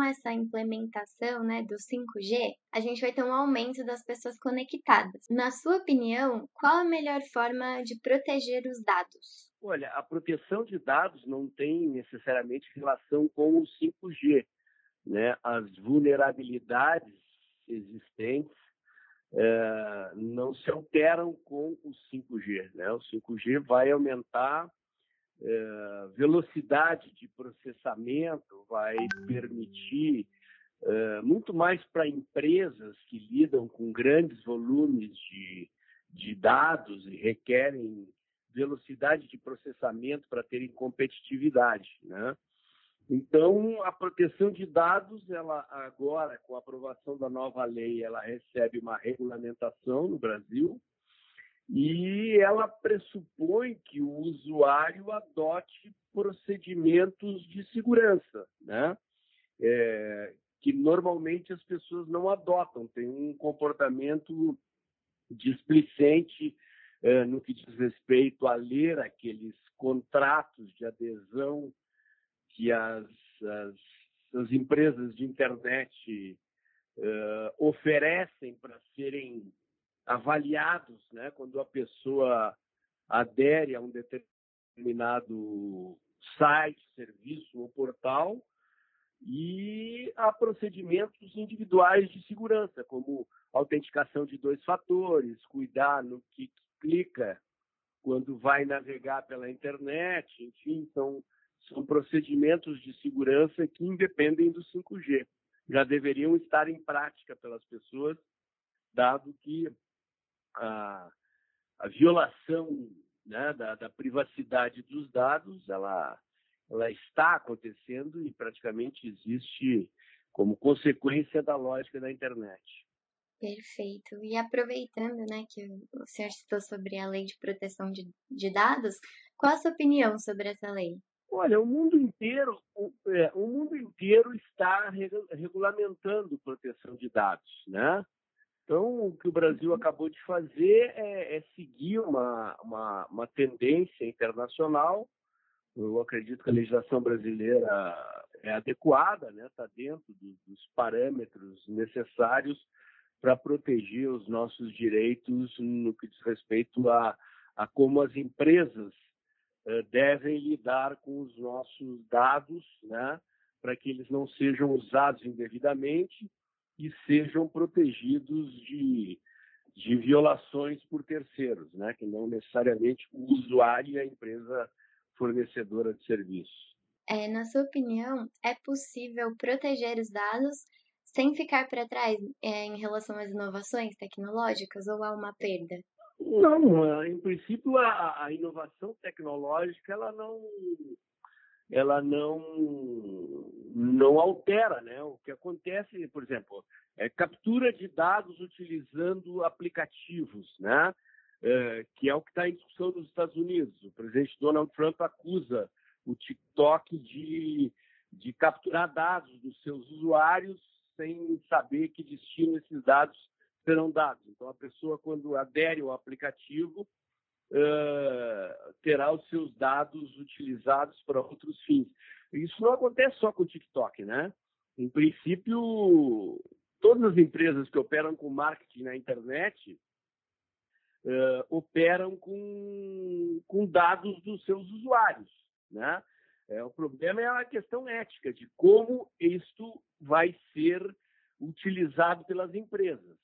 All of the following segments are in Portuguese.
com essa implementação né, do 5G, a gente vai ter um aumento das pessoas conectadas. Na sua opinião, qual a melhor forma de proteger os dados? Olha, a proteção de dados não tem necessariamente relação com o 5G. Né? As vulnerabilidades existentes é, não se alteram com o 5G. Né? O 5G vai aumentar é, velocidade de processamento, vai permitir é, muito mais para empresas que lidam com grandes volumes de, de dados e requerem velocidade de processamento para terem competitividade, né? Então, a proteção de dados, ela agora, com a aprovação da nova lei, ela recebe uma regulamentação no Brasil e ela pressupõe que o usuário adote procedimentos de segurança, né? É, que normalmente as pessoas não adotam, tem um comportamento displicente é, no que diz respeito a ler aqueles contratos de adesão que as, as, as empresas de internet é, oferecem para serem avaliados, né, quando a pessoa adere a um determinado site, serviço ou portal, e a procedimentos individuais de segurança, como autenticação de dois fatores, cuidar no que clica quando vai navegar pela internet, enfim, são, são procedimentos de segurança que independem do 5G. Já deveriam estar em prática pelas pessoas, dado que a, a violação né, da, da, privacidade dos dados, ela, ela está acontecendo e praticamente existe como consequência da lógica da internet. Perfeito. E aproveitando né, que o senhor citou sobre a lei de proteção de, de dados, qual a sua opinião sobre essa lei? Olha, o mundo inteiro, o, é, o mundo inteiro está regulamentando proteção de dados, né? Então, o que o Brasil acabou de fazer é, é seguir uma, uma, uma, tendência internacional. Eu acredito que a legislação brasileira é adequada, está né? Tá dentro do, dos parâmetros necessários para proteger os nossos direitos no que diz respeito a, a como as empresas uh, devem lidar com os nossos dados, né? para que eles não sejam usados indevidamente e sejam protegidos de, de violações por terceiros, né? que não necessariamente o usuário e a empresa fornecedora de serviços. É, na sua opinião, é possível proteger os dados sem ficar para trás é, em relação às inovações tecnológicas ou há uma perda? Não, em princípio a, a inovação tecnológica ela não ela não não altera, né? O que acontece, por exemplo, é captura de dados utilizando aplicativos, né? É, que é o que está em discussão nos Estados Unidos. O presidente Donald Trump acusa o TikTok de, de capturar dados dos seus usuários sem saber que destino esses dados serão dados. Então, a pessoa, quando adere ao aplicativo, terá os seus dados utilizados para outros fins. Isso não acontece só com o TikTok, né? Em princípio, todas as empresas que operam com marketing na internet uh, operam com, com dados dos seus usuários, né? É, o problema é a questão ética de como isto vai ser utilizado pelas empresas.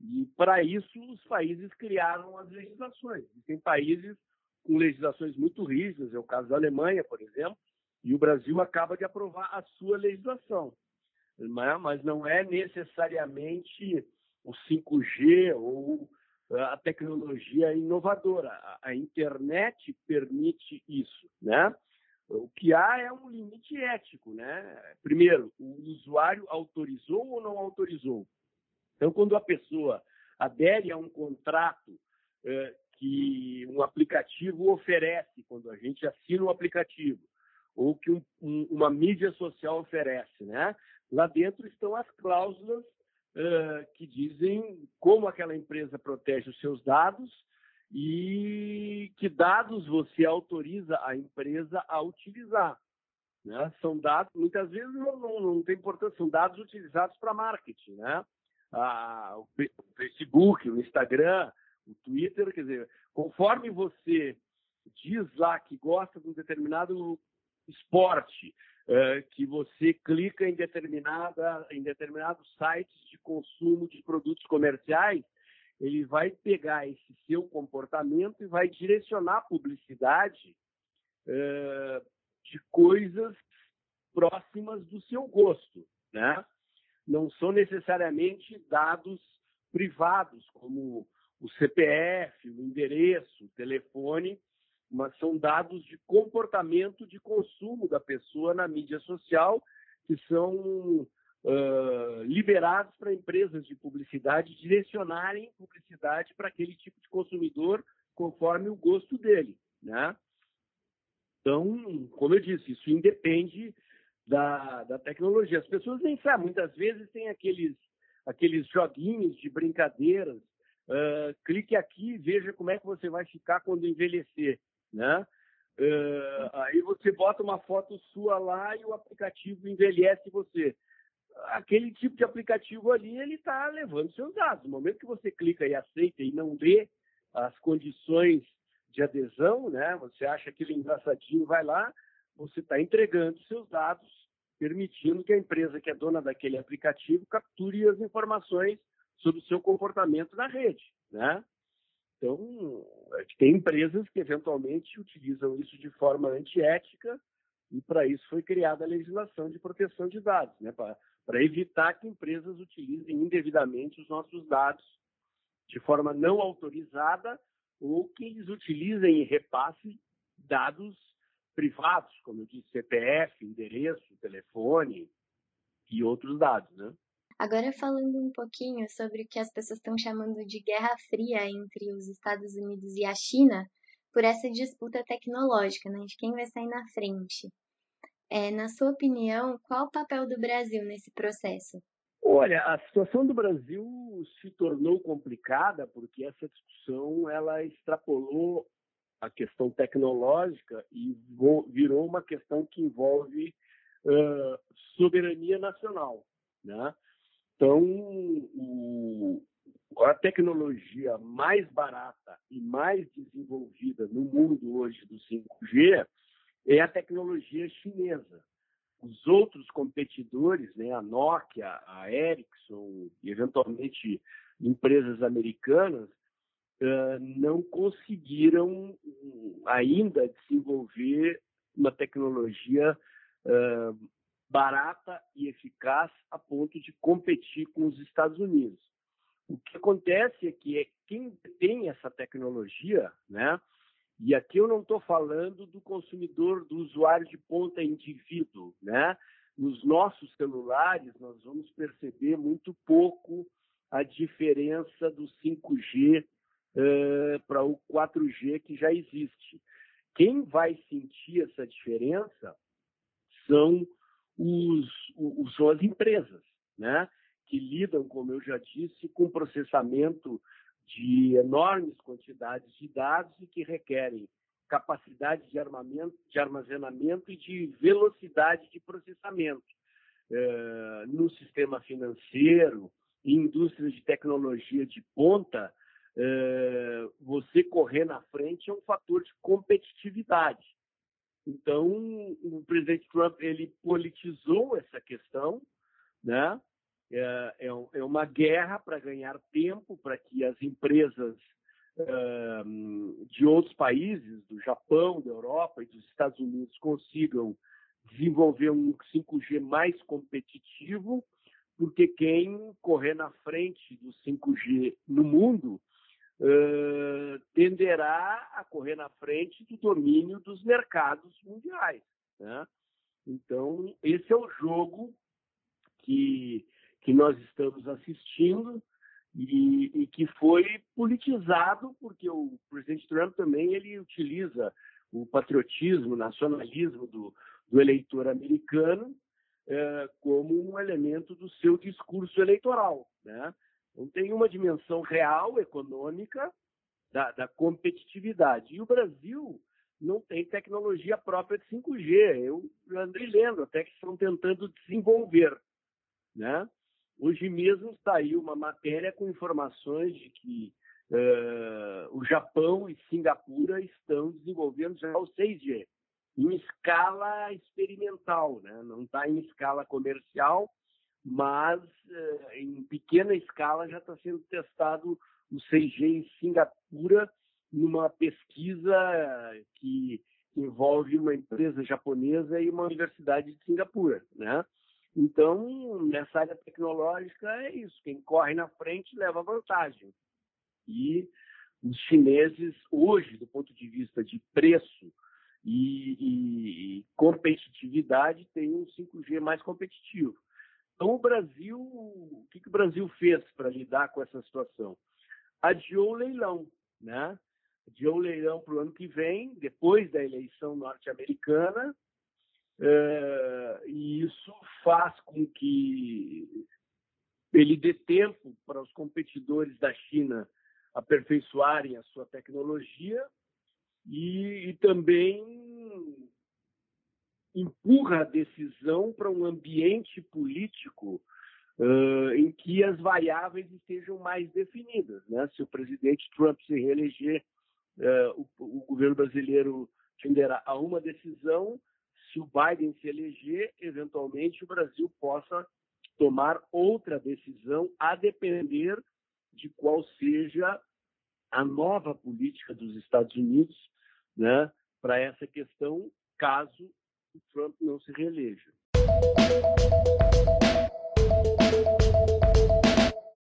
E, para isso, os países criaram as legislações. Tem países com legislações muito rígidas, é o caso da Alemanha, por exemplo, e o Brasil acaba de aprovar a sua legislação. Mas não é necessariamente o 5G ou a tecnologia inovadora. A internet permite isso, né? O que há é um limite ético, né? Primeiro, o usuário autorizou ou não autorizou? Então, quando a pessoa adere a um contrato eh, que um aplicativo oferece, quando a gente assina um aplicativo, ou que um, um, uma mídia social oferece, né? Lá dentro estão as cláusulas uh, que dizem como aquela empresa protege os seus dados e que dados você autoriza a empresa a utilizar. Né? São dados, muitas vezes não, não, não tem importância, são dados utilizados para marketing. Né? Ah, o Facebook, o Instagram, o Twitter, quer dizer, conforme você diz lá que gosta de um determinado esporte, uh, que você clica em, determinada, em determinados sites de consumo de produtos comerciais, ele vai pegar esse seu comportamento e vai direcionar a publicidade uh, de coisas próximas do seu gosto, né? Não são necessariamente dados privados, como o CPF, o endereço, o telefone, mas são dados de comportamento de consumo da pessoa na mídia social que são uh, liberados para empresas de publicidade direcionarem publicidade para aquele tipo de consumidor conforme o gosto dele, né? Então, como eu disse, isso independe da, da tecnologia. As pessoas nem sabem, muitas vezes tem aqueles, aqueles joguinhos de brincadeiras. Uh, clique aqui e veja como é que você vai ficar quando envelhecer né? Uh, aí você bota uma foto sua lá e o aplicativo envelhece você. Aquele tipo de aplicativo ali, ele está levando seus dados. No momento que você clica e aceita e não lê as condições de adesão, né? Você acha aquilo engraçadinho, vai lá, você está entregando seus dados, permitindo que a empresa que é dona daquele aplicativo capture as informações sobre o seu comportamento na rede, né? Então, tem empresas que eventualmente utilizam isso de forma antiética e para isso foi criada a legislação de proteção de dados, né? para evitar que empresas utilizem indevidamente os nossos dados de forma não autorizada ou que eles utilizem e repassem dados privados, como eu disse, CPF, endereço, telefone e outros dados, né? Agora falando um pouquinho sobre o que as pessoas estão chamando de Guerra Fria entre os Estados Unidos e a China, por essa disputa tecnológica, né, de quem vai sair na frente. É, na sua opinião, qual o papel do Brasil nesse processo? Olha, a situação do Brasil se tornou complicada porque essa discussão ela extrapolou a questão tecnológica e virou uma questão que envolve uh, soberania nacional, né? Então, o, a tecnologia mais barata e mais desenvolvida no mundo hoje do 5G é a tecnologia chinesa. Os outros competidores, né, a Nokia, a Ericsson e eventualmente empresas americanas, uh, não conseguiram ainda desenvolver uma tecnologia uh, barata e eficaz a ponto de competir com os Estados Unidos. O que acontece é que é quem tem essa tecnologia, né? E aqui eu não estou falando do consumidor, do usuário de ponta indivíduo, né? Nos nossos celulares nós vamos perceber muito pouco a diferença do 5G uh, para o 4G que já existe. Quem vai sentir essa diferença são os, os, são as empresas, né? que lidam, como eu já disse, com processamento de enormes quantidades de dados e que requerem capacidade de, armamento, de armazenamento e de velocidade de processamento. É, no sistema financeiro, em indústrias de tecnologia de ponta, é, você correr na frente é um fator de competitividade. Então, o presidente Trump ele politizou essa questão, né? É, é, é uma guerra para ganhar tempo para que as empresas de outros países, do Japão, da Europa e dos Estados Unidos, consigam desenvolver um 5G mais competitivo, porque quem correr na frente do 5G no mundo uh, tenderá a correr na frente do domínio dos mercados mundiais. Né? Então, esse é o jogo que, que nós estamos assistindo e, e, que foi politizado, porque o presidente Trump também ele utiliza o patriotismo, o nacionalismo do, do eleitor americano como um elemento do seu discurso eleitoral. Né? Então, tem uma dimensão real, econômica, da, da competitividade. E o Brasil não tem tecnologia própria de 5G. Eu andei lendo até que estão tentando desenvolver. Né? Hoje mesmo saiu uma matéria com informações de que uh, o Japão e Singapura estão desenvolvendo já o 6G em escala experimental, né? não está em escala comercial, mas uh, em pequena escala já está sendo testado o 6G em Singapura numa pesquisa que envolve uma empresa japonesa e uma universidade de Singapura, né? Então, nessa área tecnológica é isso, quem corre na frente leva vantagem. E os chineses hoje, do ponto de vista de preço e, e, e competitividade, têm um 5G mais competitivo. Então, o Brasil, o que, que o Brasil fez para lidar com essa situação? Adiou o leilão, né? Adiou o leilão para o ano que vem, depois da eleição norte-americana, uh, e isso faz com que ele dê tempo para os competidores da China aperfeiçoarem a sua tecnologia e, e também empurra a decisão para um ambiente político uh, em que as variáveis estejam mais definidas. Né? Se o presidente Trump se reeleger, uh, o, o, governo brasileiro tenderá a uma decisão. Se o Biden se eleger, eventualmente o Brasil possa tomar outra decisão, a depender de qual seja a nova política dos Estados Unidos né, para essa questão, caso o Trump não se reeleja.